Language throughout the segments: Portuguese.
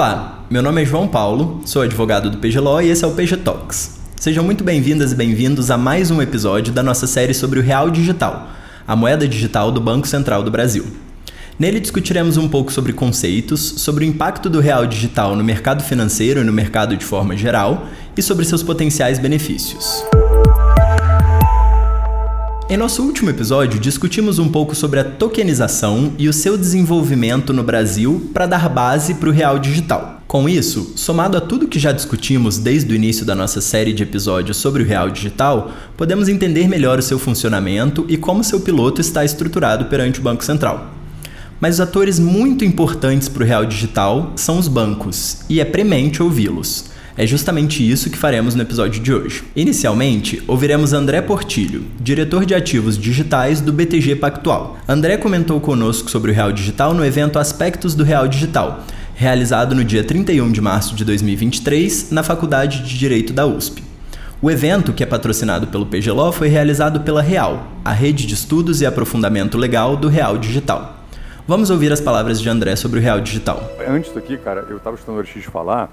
Olá, meu nome é João Paulo, sou advogado do PGLO e esse é o PG Talks. Sejam muito bem-vindas e bem-vindos a mais um episódio da nossa série sobre o Real Digital, a moeda digital do Banco Central do Brasil. Nele discutiremos um pouco sobre conceitos, sobre o impacto do real digital no mercado financeiro e no mercado de forma geral e sobre seus potenciais benefícios. Em nosso último episódio, discutimos um pouco sobre a tokenização e o seu desenvolvimento no Brasil para dar base para o real digital. Com isso, somado a tudo que já discutimos desde o início da nossa série de episódios sobre o real digital, podemos entender melhor o seu funcionamento e como seu piloto está estruturado perante o Banco Central. Mas os atores muito importantes para o real digital são os bancos, e é premente ouvi-los. É justamente isso que faremos no episódio de hoje. Inicialmente, ouviremos André Portilho, diretor de ativos digitais do BTG Pactual. André comentou conosco sobre o Real Digital no evento Aspectos do Real Digital, realizado no dia 31 de março de 2023 na Faculdade de Direito da USP. O evento, que é patrocinado pelo PGLO, foi realizado pela Real, a rede de estudos e aprofundamento legal do Real Digital. Vamos ouvir as palavras de André sobre o Real Digital. Antes daqui, cara, eu estava estudando o X falar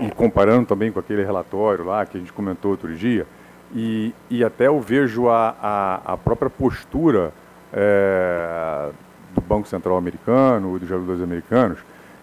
e comparando também com aquele relatório lá que a gente comentou outro dia, e, e até eu vejo a, a, a própria postura é, do Banco Central americano, dos reguladores americanos,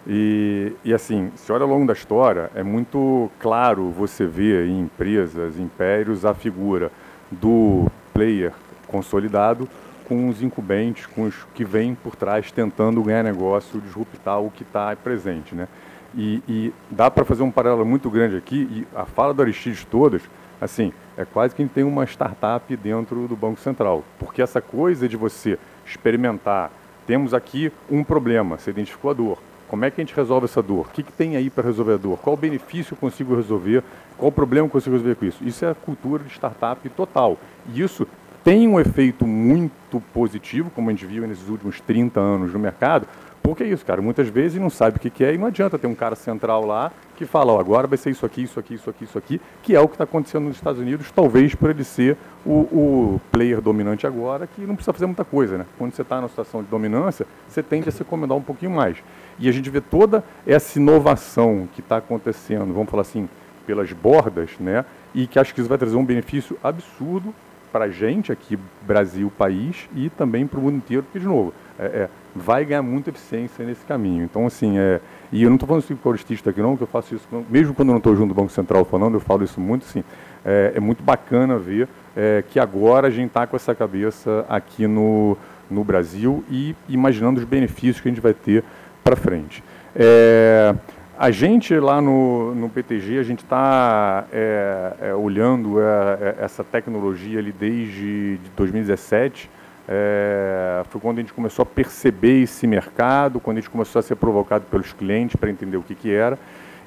e, e assim, se olha ao longo da história, é muito claro você ver em empresas, impérios, a figura do player consolidado com os incumbentes, com os que vêm por trás tentando ganhar negócio, disruptar o que está presente, né? E, e dá para fazer um paralelo muito grande aqui, e a fala do Aristides todas, assim, é quase que a gente tem uma startup dentro do Banco Central. Porque essa coisa de você experimentar, temos aqui um problema, você identificou a dor. Como é que a gente resolve essa dor? O que, que tem aí para resolver a dor? Qual o benefício eu consigo resolver? Qual o problema eu consigo resolver com isso? Isso é a cultura de startup total. E isso tem um efeito muito positivo, como a gente viu nesses últimos 30 anos no mercado, porque é isso, cara. Muitas vezes não sabe o que, que é e não adianta ter um cara central lá que fala, ó, agora vai ser isso aqui, isso aqui, isso aqui, isso aqui, que é o que está acontecendo nos Estados Unidos, talvez por ele ser o, o, player dominante agora, que não precisa fazer muita coisa, né? Quando você está numa situação de dominância, você tende a se acomodar um pouquinho mais. E a gente vê toda essa inovação que está acontecendo, vamos falar assim, pelas bordas, né? E que acho que isso vai trazer um benefício absurdo para a gente aqui, Brasil, país, e também para o mundo inteiro, porque, de novo, é, é, vai ganhar muita eficiência nesse caminho. Então, assim, é, e eu não estou falando isso com o aqui não, que eu faço isso, mesmo quando eu não estou junto do Banco Central falando, eu falo isso muito, assim, é, é muito bacana ver é, que agora a gente está com essa cabeça aqui no, no Brasil e imaginando os benefícios que a gente vai ter para frente. É, a gente lá no, no PTG, a gente está é, é, olhando é, essa tecnologia ali desde 2017, é, foi quando a gente começou a perceber esse mercado, quando a gente começou a ser provocado pelos clientes para entender o que, que era.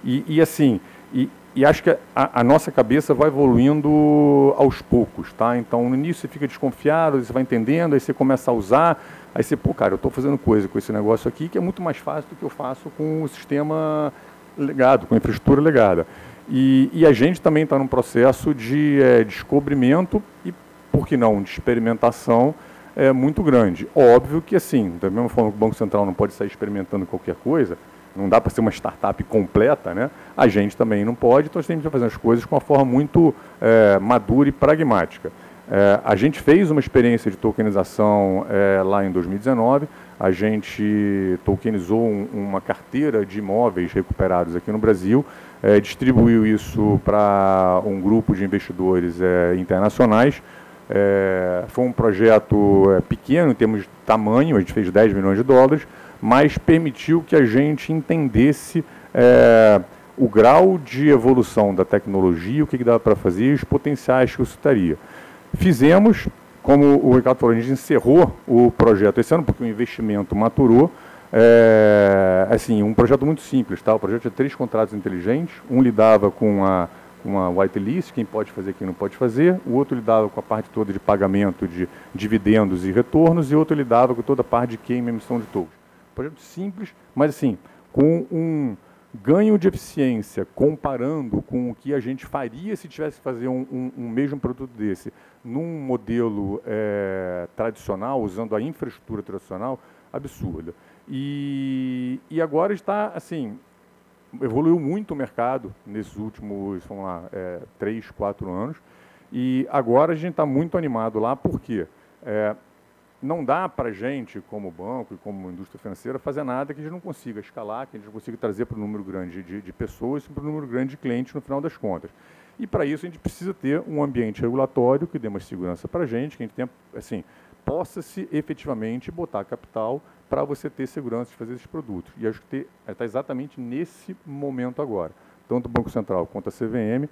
E, e assim, e, e, acho que a, a, nossa cabeça vai evoluindo aos poucos, tá? Então, no início você fica desconfiado, você vai entendendo, aí você começa a usar, aí você, pô, cara, eu estou fazendo coisa com esse negócio aqui que é muito mais fácil do que eu faço com o sistema legado, com a infraestrutura legada. E, e a gente também está num processo de é, descobrimento e, por que não, de experimentação, é muito grande. Óbvio que, assim, da mesma forma que o Banco Central não pode sair experimentando qualquer coisa, não dá para ser uma startup completa, né? a gente também não pode, então a gente vai fazer as coisas com uma forma muito é, madura e pragmática. É, a gente fez uma experiência de tokenização é, lá em 2019, a gente tokenizou um, uma carteira de imóveis recuperados aqui no Brasil, é, distribuiu isso para um grupo de investidores é, internacionais, é, foi um projeto pequeno em termos de tamanho, a gente fez 10 milhões de dólares, mas permitiu que a gente entendesse é, o grau de evolução da tecnologia, o que, que dava para fazer e os potenciais que isso teria. Fizemos, como o Ricardo falou, a gente encerrou o projeto esse ano, porque o investimento maturou. É, assim, um projeto muito simples, tá? O projeto tinha três contratos inteligentes, um lidava com a uma whitelist, quem pode fazer, quem não pode fazer. O outro lidava com a parte toda de pagamento de dividendos e retornos, e o outro lidava com toda a parte de queima e emissão de tokens. Projeto simples, mas assim, com um, ganho de eficiência comparando com o que a gente faria se tivesse que fazer um, um, um mesmo produto desse num modelo é, tradicional, usando a infraestrutura tradicional, absurda. E, e agora está, assim, evoluiu muito o mercado nesses últimos, vamos lá, é, três, quatro anos, e agora a gente está muito animado lá, porque é, não dá para a gente, como banco e como indústria financeira, fazer nada que a gente não consiga escalar, que a gente não consiga trazer para um número grande de, de pessoas e para um número grande de clientes no final das contas. E para isso a gente precisa ter um ambiente regulatório que dê mais segurança para a gente, que a gente tenha, assim, possa-se efetivamente botar capital para você ter segurança de fazer esses produtos. E acho que está exatamente nesse momento agora. Tanto o Banco Central quanto a CVM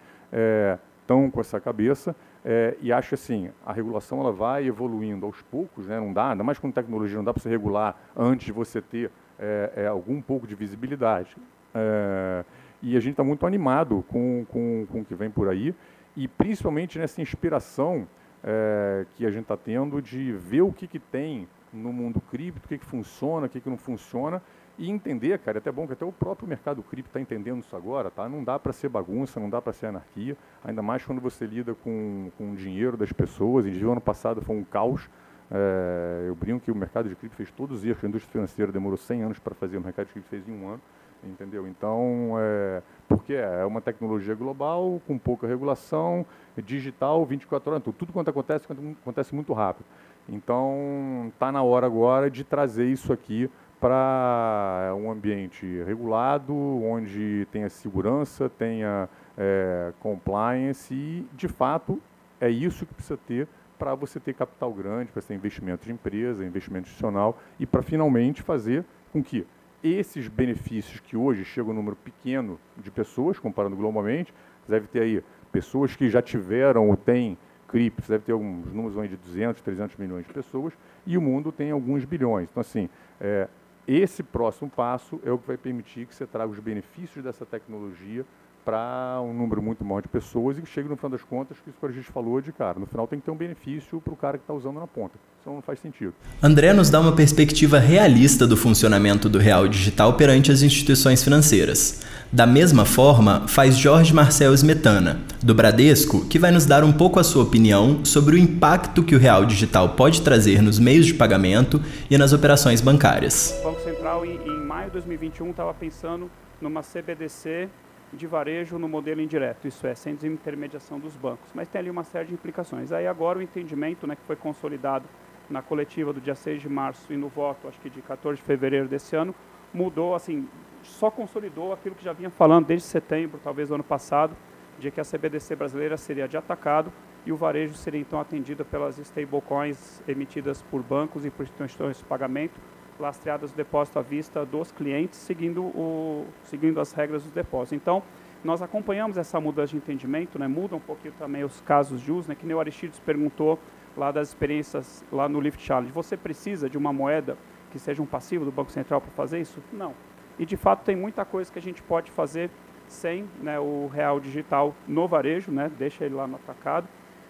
estão é, com essa cabeça é, e acho assim, a regulação ela vai evoluindo aos poucos, né? não dá, ainda mais com tecnologia, não dá para você regular antes de você ter é, é, algum pouco de visibilidade. É, e a gente está muito animado com, com, com o que vem por aí, e principalmente nessa inspiração é, que a gente está tendo de ver o que, que tem no mundo cripto, o que, que funciona, o que, que não funciona, e entender, cara, é até bom que até o próprio mercado cripto está entendendo isso agora, tá? Não dá para ser bagunça, não dá para ser anarquia, ainda mais quando você lida com, com o dinheiro das pessoas. E o ano passado foi um caos. É, eu brinco que o mercado de cripto fez todos os erros, a indústria financeira demorou 100 anos para fazer, o mercado de cripto fez em um ano, entendeu? Então, é, porque é uma tecnologia global, com pouca regulação, digital, 24 horas, tudo quanto acontece, acontece muito rápido. Então, está na hora agora de trazer isso aqui para um ambiente regulado, onde tenha segurança, tenha é, compliance e, de fato, é isso que precisa ter para você ter capital grande, para ter investimento de empresa, investimento institucional e para finalmente fazer com que esses benefícios que hoje chegam um número pequeno de pessoas, comparando globalmente, deve ter aí pessoas que já tiveram ou têm CRIPS, deve ter alguns números aí de 200, 300 milhões de pessoas, e o mundo tem alguns bilhões. Então, assim, é, esse próximo passo é o que vai permitir que você traga os benefícios dessa tecnologia para um número muito maior de pessoas e que chegue no final das contas, que isso que a gente falou de cara, no final tem que ter um benefício para o cara que está usando na ponta. Isso não faz sentido. André nos dá uma perspectiva realista do funcionamento do real digital perante as instituições financeiras. Da mesma forma, faz Jorge Marcel Smetana, do Bradesco, que vai nos dar um pouco a sua opinião sobre o impacto que o real digital pode trazer nos meios de pagamento e nas operações bancárias. O Banco Central, em, em maio de 2021, estava pensando numa CBDC de varejo no modelo indireto, isso é, sem desintermediação dos bancos. Mas tem ali uma série de implicações. Aí agora o entendimento né, que foi consolidado na coletiva do dia 6 de março e no voto, acho que de 14 de fevereiro desse ano, mudou, assim, só consolidou aquilo que já vinha falando desde setembro, talvez do ano passado, de que a CBDC brasileira seria de atacado e o varejo seria então atendido pelas stablecoins emitidas por bancos e por instituições de pagamento, lastreadas o depósito à vista dos clientes, seguindo, o, seguindo as regras dos depósitos. Então, nós acompanhamos essa mudança de entendimento, né? muda um pouquinho também os casos de uso, né? que nem o Aristides perguntou lá das experiências lá no Lift Challenge. Você precisa de uma moeda que seja um passivo do Banco Central para fazer isso? Não. E, de fato, tem muita coisa que a gente pode fazer sem né, o real digital no varejo, né? deixa ele lá no atacado.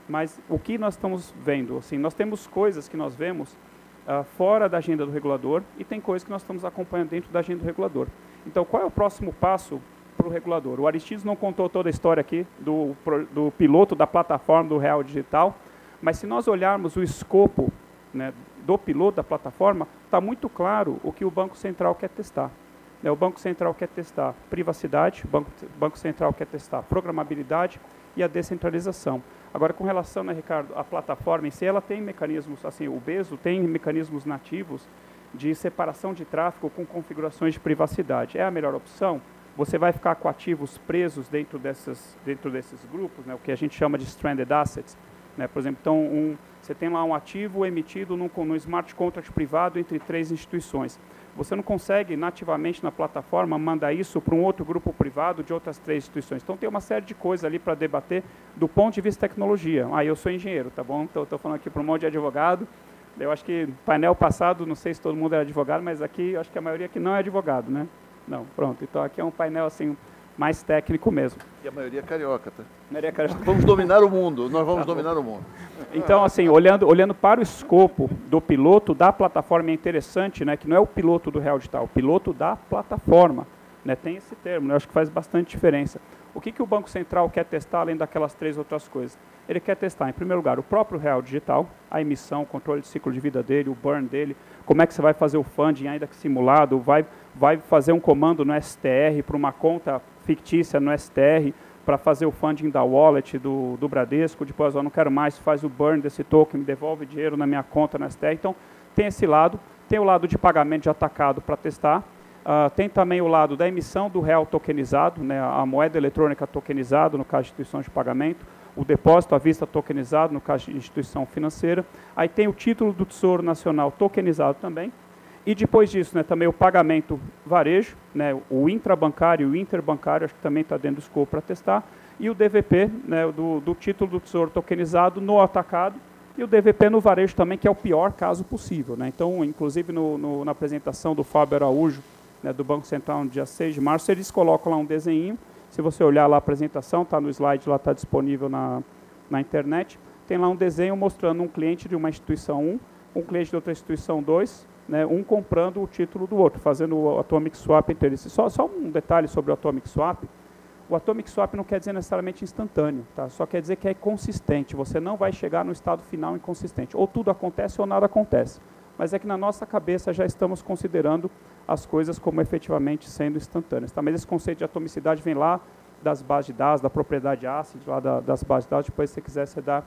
Mas o que nós estamos vendo? Assim, nós temos coisas que nós vemos uh, fora da agenda do regulador e tem coisas que nós estamos acompanhando dentro da agenda do regulador. Então, qual é o próximo passo para o regulador? O Aristides não contou toda a história aqui do, do piloto da plataforma do Real Digital, mas se nós olharmos o escopo né, do piloto da plataforma, está muito claro o que o Banco Central quer testar. Né, o Banco Central quer testar privacidade, o Banco, Banco Central quer testar programabilidade e a descentralização. Agora, com relação, né, Ricardo, à plataforma em si, ela tem mecanismos, assim, o Beso tem mecanismos nativos de separação de tráfego com configurações de privacidade. É a melhor opção? Você vai ficar com ativos presos dentro, dessas, dentro desses grupos, né, o que a gente chama de stranded assets. Né? Por exemplo, então, um, você tem lá um ativo emitido no, no smart contract privado entre três instituições. Você não consegue nativamente na plataforma mandar isso para um outro grupo privado de outras três instituições. Então tem uma série de coisas ali para debater do ponto de vista de tecnologia. Ah, eu sou engenheiro, tá bom? Estou falando aqui para um monte de advogado. Eu acho que painel passado, não sei se todo mundo era advogado, mas aqui acho que a maioria aqui não é advogado, né? Não, pronto. Então aqui é um painel assim mais técnico mesmo. E a maioria é carioca, tá? Maioria é carioca. Vamos dominar o mundo, nós vamos tá dominar o mundo. Então, assim, olhando, olhando para o escopo do piloto da plataforma, é interessante, né, que não é o piloto do Real Digital, é o piloto da plataforma. Né? Tem esse termo, né? eu acho que faz bastante diferença. O que, que o Banco Central quer testar além daquelas três outras coisas? Ele quer testar, em primeiro lugar, o próprio real digital, a emissão, o controle de ciclo de vida dele, o burn dele, como é que você vai fazer o funding ainda que simulado, vai, vai fazer um comando no STR para uma conta fictícia no STR para fazer o funding da wallet do, do Bradesco, depois eu não quero mais, faz o burn desse token, me devolve dinheiro na minha conta no STR. Então, tem esse lado, tem o lado de pagamento de atacado para testar, uh, tem também o lado da emissão do real tokenizado, né, a moeda eletrônica tokenizada, no caso de instituição de pagamento, o depósito à vista tokenizado, no caso de instituição financeira. Aí tem o título do Tesouro Nacional tokenizado também. E depois disso, né, também o pagamento varejo, né, o intrabancário e o interbancário, acho que também está dentro do escopo para testar. E o DVP, né, do, do título do Tesouro tokenizado no atacado, e o DVP no varejo também, que é o pior caso possível. Né? Então, inclusive no, no, na apresentação do Fábio Araújo, né, do Banco Central, no dia 6 de março, eles colocam lá um desenho se você olhar lá a apresentação, está no slide, lá está disponível na, na internet, tem lá um desenho mostrando um cliente de uma instituição 1, um cliente de outra instituição 2, né, um comprando o título do outro, fazendo o Atomic Swap entre eles. Só, só um detalhe sobre o Atomic Swap, o Atomic Swap não quer dizer necessariamente instantâneo, tá? só quer dizer que é consistente, você não vai chegar no estado final inconsistente. Ou tudo acontece ou nada acontece. Mas é que na nossa cabeça já estamos considerando as coisas como efetivamente sendo instantâneas. Tá? Mas esse conceito de atomicidade vem lá das bases de dados, da propriedade ácida, lá da, das bases de dados, depois se você quiser você dá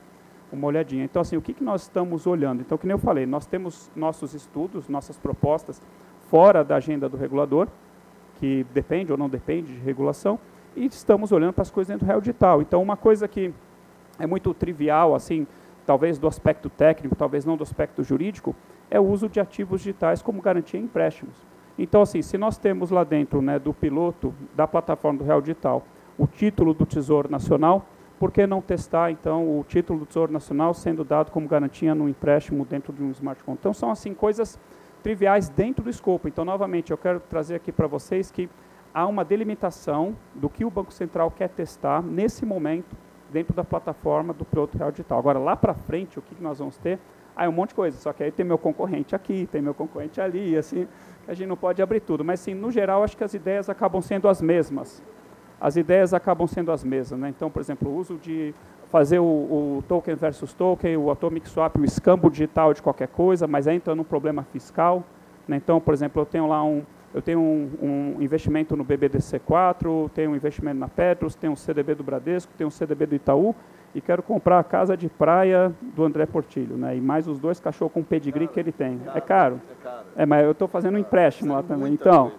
uma olhadinha. Então, assim, o que, que nós estamos olhando? Então, que nem eu falei, nós temos nossos estudos, nossas propostas fora da agenda do regulador, que depende ou não depende de regulação, e estamos olhando para as coisas dentro do real digital. Então, uma coisa que é muito trivial, assim, talvez do aspecto técnico, talvez não do aspecto jurídico, é o uso de ativos digitais como garantia em empréstimos. Então, assim, se nós temos lá dentro né, do piloto da plataforma do Real Digital o título do Tesouro Nacional, por que não testar, então, o título do Tesouro Nacional sendo dado como garantia no empréstimo dentro de um smart contract? Então, são, assim, coisas triviais dentro do escopo. Então, novamente, eu quero trazer aqui para vocês que há uma delimitação do que o Banco Central quer testar nesse momento dentro da plataforma do piloto Real Digital. Agora, lá para frente, o que nós vamos ter? Ah, é um monte de coisa, só que aí tem meu concorrente aqui, tem meu concorrente ali, assim, a gente não pode abrir tudo. Mas, sim, no geral, acho que as ideias acabam sendo as mesmas. As ideias acabam sendo as mesmas. Né? Então, por exemplo, o uso de fazer o, o, token versus token, o atomic swap, o escambo digital de qualquer coisa, mas entra num problema fiscal. Né? Então, por exemplo, eu tenho lá um, eu tenho um, um, investimento no BBDC4, tenho um investimento na Petros, tenho um CDB do Bradesco, tenho um CDB do Itaú, e quero comprar a casa de praia do André Portilho, né? E mais os dois cachorros com pedigree que ele tem. É caro. É caro. É, mas eu estou fazendo um empréstimo lá também. Então,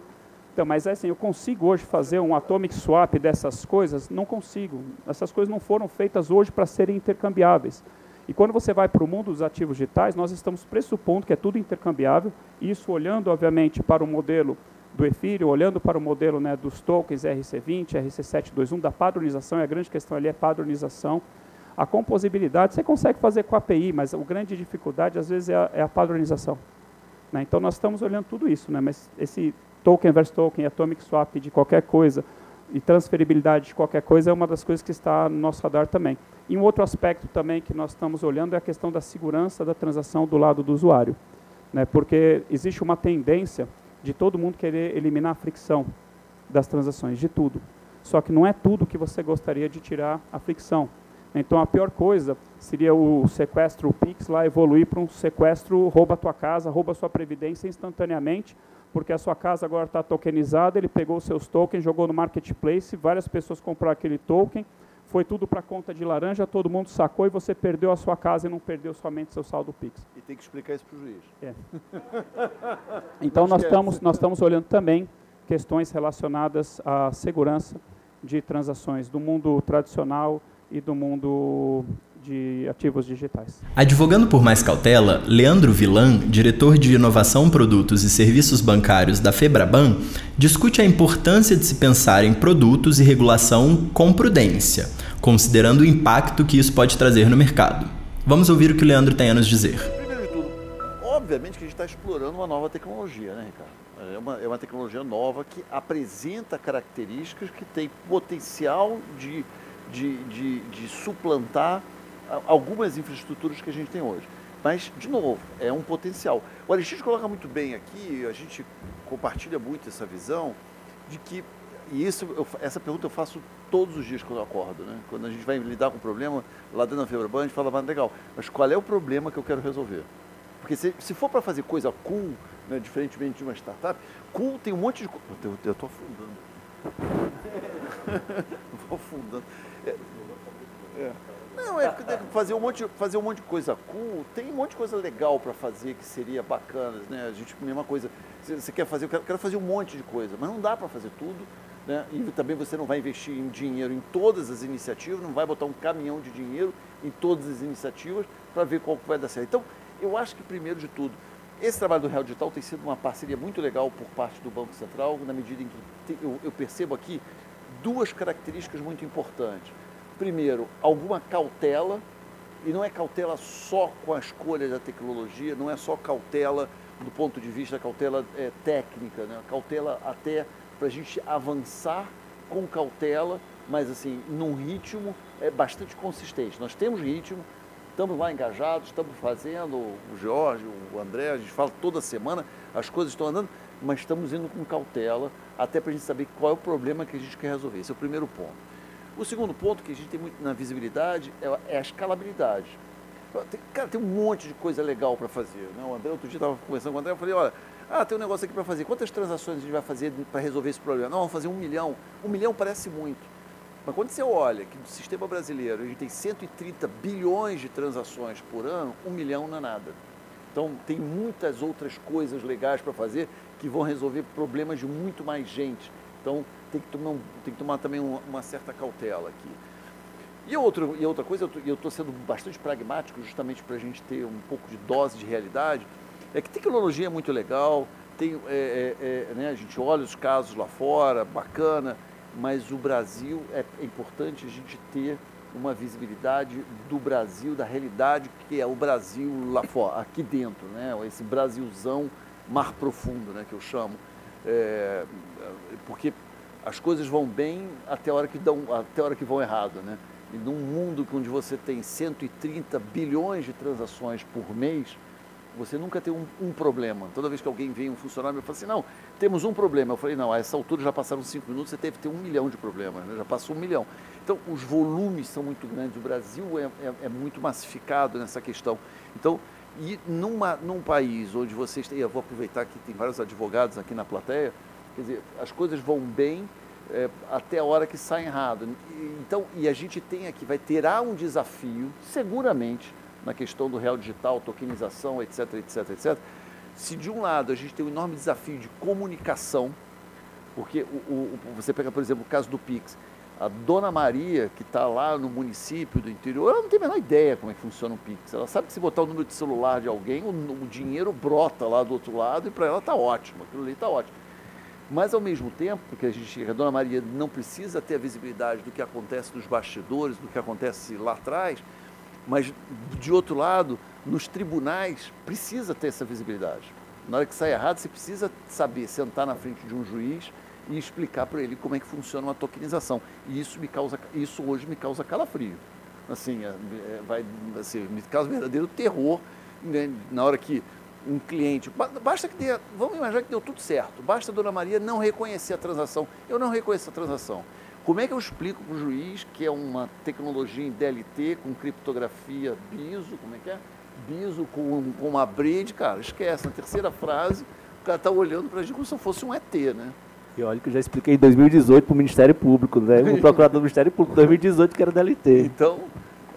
então, mas é assim, eu consigo hoje fazer um atomic swap dessas coisas? Não consigo. Essas coisas não foram feitas hoje para serem intercambiáveis. E quando você vai para o mundo dos ativos digitais, nós estamos pressupondo que é tudo intercambiável, isso olhando, obviamente, para o modelo do Ethereum, olhando para o modelo né, dos tokens RC20, RC721, da padronização, e a grande questão ali é padronização, a composibilidade você consegue fazer com a API, mas a grande dificuldade às vezes é a, é a padronização. Né? Então nós estamos olhando tudo isso, né? mas esse token versus token, atomic swap de qualquer coisa e transferibilidade de qualquer coisa é uma das coisas que está no nosso radar também. E um outro aspecto também que nós estamos olhando é a questão da segurança da transação do lado do usuário, né? porque existe uma tendência de todo mundo querer eliminar a fricção das transações, de tudo. Só que não é tudo que você gostaria de tirar a fricção. Então a pior coisa seria o sequestro o Pix lá evoluir para um sequestro rouba a tua casa, rouba a sua previdência instantaneamente, porque a sua casa agora está tokenizada, ele pegou os seus tokens, jogou no marketplace, várias pessoas compraram aquele token, foi tudo para a conta de laranja, todo mundo sacou e você perdeu a sua casa e não perdeu somente seu saldo Pix. E tem que explicar isso para o juiz. É. então nós estamos, nós estamos olhando também questões relacionadas à segurança de transações do mundo tradicional, e do mundo de ativos digitais. Advogando por mais cautela, Leandro Vilan, diretor de inovação, produtos e serviços bancários da Febraban, discute a importância de se pensar em produtos e regulação com prudência, considerando o impacto que isso pode trazer no mercado. Vamos ouvir o que o Leandro tem a nos dizer. Primeiro de tudo, obviamente que a gente está explorando uma nova tecnologia, né, Ricardo? É uma, é uma tecnologia nova que apresenta características que tem potencial de de, de, de suplantar algumas infraestruturas que a gente tem hoje. Mas, de novo, é um potencial. O Aristides coloca muito bem aqui, a gente compartilha muito essa visão, de que e isso, eu, essa pergunta eu faço todos os dias quando eu acordo, né? Quando a gente vai lidar com um problema, lá dentro da Febraban, a gente fala, mas legal, mas qual é o problema que eu quero resolver? Porque se, se for para fazer coisa cool, né, diferentemente de uma startup, cool tem um monte de. Eu estou afundando. Estou afundando. É, é. Não, é fazer um, monte, fazer um monte de coisa cool, tem um monte de coisa legal para fazer que seria bacana, né? A gente, mesma coisa, você quer fazer, eu quero, quero fazer um monte de coisa, mas não dá para fazer tudo, né? E também você não vai investir em dinheiro em todas as iniciativas, não vai botar um caminhão de dinheiro em todas as iniciativas para ver qual que vai dar certo. Então, eu acho que primeiro de tudo, esse trabalho do Real Digital tem sido uma parceria muito legal por parte do Banco Central, na medida em que eu, eu percebo aqui duas características muito importantes primeiro, alguma cautela, e não é cautela só com a escolha da tecnologia, não é só cautela do ponto de vista cautela é, técnica, né? cautela até para a gente avançar com cautela, mas assim, num ritmo é, bastante consistente. Nós temos ritmo, estamos lá engajados, estamos fazendo, o Jorge, o André, a gente fala toda semana, as coisas estão andando, mas estamos indo com cautela, até para a gente saber qual é o problema que a gente quer resolver. Esse é o primeiro ponto. O segundo ponto que a gente tem muito na visibilidade é, é a escalabilidade. Cara, tem um monte de coisa legal para fazer. Né? O André, outro dia estava conversando com o André, eu falei, olha, ah, tem um negócio aqui para fazer. Quantas transações a gente vai fazer para resolver esse problema? Não, vamos fazer um milhão. Um milhão parece muito. Mas quando você olha que no sistema brasileiro a gente tem 130 bilhões de transações por ano, um milhão não é nada. Então tem muitas outras coisas legais para fazer que vão resolver problemas de muito mais gente. Então tem que tomar, tem que tomar também uma, uma certa cautela aqui. E, outro, e outra coisa, eu estou sendo bastante pragmático, justamente para a gente ter um pouco de dose de realidade, é que tecnologia é muito legal, tem, é, é, é, né, a gente olha os casos lá fora, bacana, mas o Brasil, é, é importante a gente ter uma visibilidade do Brasil, da realidade que é o Brasil lá fora, aqui dentro, né? esse Brasilzão mar profundo, né, que eu chamo. É, porque as coisas vão bem até a hora que, dão, até a hora que vão errado. Né? E num mundo onde você tem 130 bilhões de transações por mês, você nunca tem um, um, problema. Toda vez que alguém vem, um funcionário, me fala assim, não, temos um problema. Eu falei, não, a essa altura já passaram cinco minutos, você teve que ter um milhão de problemas, né? já passou um milhão. Então, os volumes são muito grandes, o Brasil é, é, é muito massificado nessa questão. Então, e numa, num país onde vocês têm, eu vou aproveitar que tem vários advogados aqui na plateia, Quer dizer, as coisas vão bem é, até a hora que sai errado. Então, e a gente tem aqui, vai terá um desafio, seguramente, na questão do real digital, tokenização, etc, etc, etc. Se de um lado a gente tem um enorme desafio de comunicação, porque o, o, você pega, por exemplo, o caso do Pix, a dona Maria, que está lá no município do interior, ela não tem a menor ideia como é que funciona o Pix. Ela sabe que se botar o número de celular de alguém, o, o dinheiro brota lá do outro lado e para ela está ótimo, aquilo ali está ótimo. Mas, ao mesmo tempo, porque a gente, a Dona Maria não precisa ter a visibilidade do que acontece nos bastidores, do que acontece lá atrás, mas, de outro lado, nos tribunais precisa ter essa visibilidade. Na hora que sai errado, você precisa saber sentar na frente de um juiz e explicar para ele como é que funciona uma tokenização. E isso me causa, isso hoje me causa calafrio. Assim, é, é vai, assim, me causa verdadeiro terror né, na hora que um cliente, basta que dê, vamos imaginar que deu tudo certo, basta a dona Maria não reconhecer a transação. Eu não reconheço a transação. Como é que eu explico para o juiz que é uma tecnologia em DLT com criptografia BISO, como é que é? BISO com, com uma bridge, cara, esquece. Na terceira frase, o cara está olhando para a gente como se fosse um ET, né? E olha que eu já expliquei em 2018 para o Ministério Público, né? O procurador do Ministério Público, 2018, que era DLT. Então,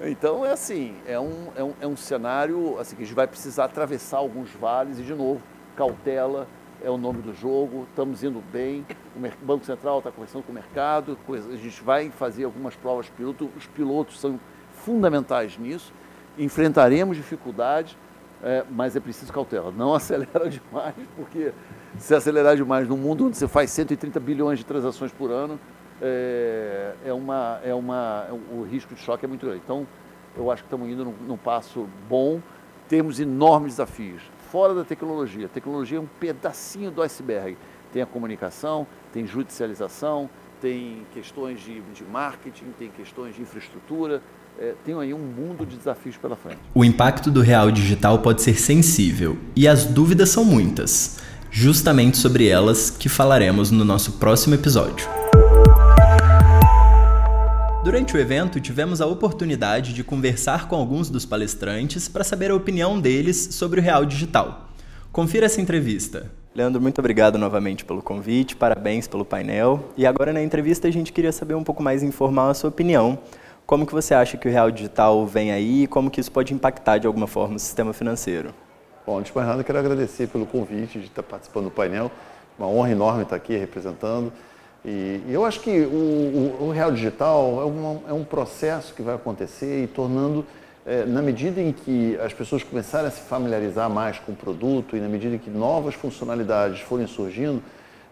então é assim, é um, é um, é um cenário assim, que a gente vai precisar atravessar alguns vales e, de novo, cautela é o nome do jogo, estamos indo bem, o Banco Central está conversando com o mercado, a gente vai fazer algumas provas piloto, os pilotos são fundamentais nisso, enfrentaremos dificuldades, é, mas é preciso cautela, não acelera demais, porque se acelerar demais num mundo onde você faz 130 bilhões de transações por ano, é, é uma, é uma, o risco de choque é muito grande. Então, eu acho que estamos indo num, num passo bom, temos enormes desafios. Fora da tecnologia, a tecnologia é um pedacinho do iceberg. Tem a comunicação, tem judicialização, tem questões de, de marketing, tem questões de infraestrutura, é, tem aí um mundo de desafios pela frente. O impacto do real digital pode ser sensível e as dúvidas são muitas. justamente sobre elas que falaremos no nosso próximo episódio. Durante o evento, tivemos a oportunidade de conversar com alguns dos palestrantes para saber a opinião deles sobre o real digital. Confira essa entrevista. Leandro, muito obrigado novamente pelo convite, parabéns pelo painel. E agora na entrevista a gente queria saber um pouco mais, informar a sua opinião. Como que você acha que o real digital vem aí e como que isso pode impactar de alguma forma o sistema financeiro? Bom, antes de mais nada, quero agradecer pelo convite de estar participando do painel. Uma honra enorme estar aqui representando. E, eu acho que o, o, o real digital é, uma, é, um processo que vai acontecer e tornando, é, na medida em que as pessoas começarem a se familiarizar mais com o produto e na medida em que novas funcionalidades forem surgindo,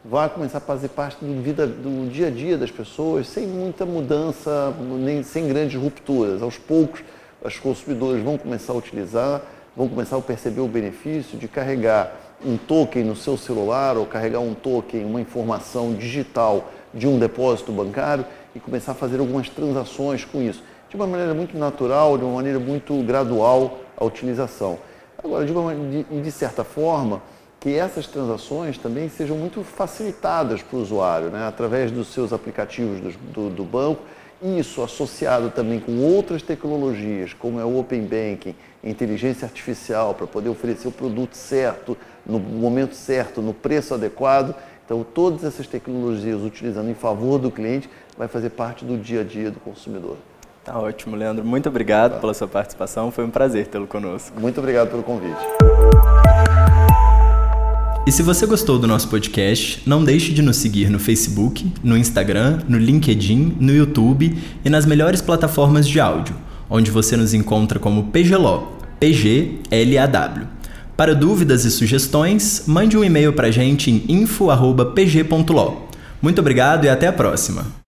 vai começar a fazer parte do, vida, do dia a dia das pessoas sem muita mudança, nem sem grandes rupturas. Aos poucos, os consumidores vão começar a utilizar, vão começar a perceber o benefício de carregar um token no seu celular ou carregar um token, uma informação digital de um depósito bancário e começar a fazer algumas transações com isso. De uma maneira muito natural, de uma maneira muito gradual a utilização. Agora, de, uma, de, de certa forma, que essas transações também sejam muito facilitadas para o usuário, né? através dos seus aplicativos do, do, do banco isso associado também com outras tecnologias, como é o Open Banking, inteligência artificial, para poder oferecer o produto certo, no momento certo, no preço adequado. Então, todas essas tecnologias utilizando em favor do cliente vai fazer parte do dia a dia do consumidor. Tá ótimo, Leandro. Muito obrigado tá. pela sua participação. Foi um prazer tê-lo conosco. Muito obrigado pelo convite. E se você gostou do nosso podcast, não deixe de nos seguir no Facebook, no Instagram, no LinkedIn, no YouTube e nas melhores plataformas de áudio, onde você nos encontra como PGLO, PGLAW. Para dúvidas e sugestões, mande um e-mail para a gente em info@pg.lo. Muito obrigado e até a próxima.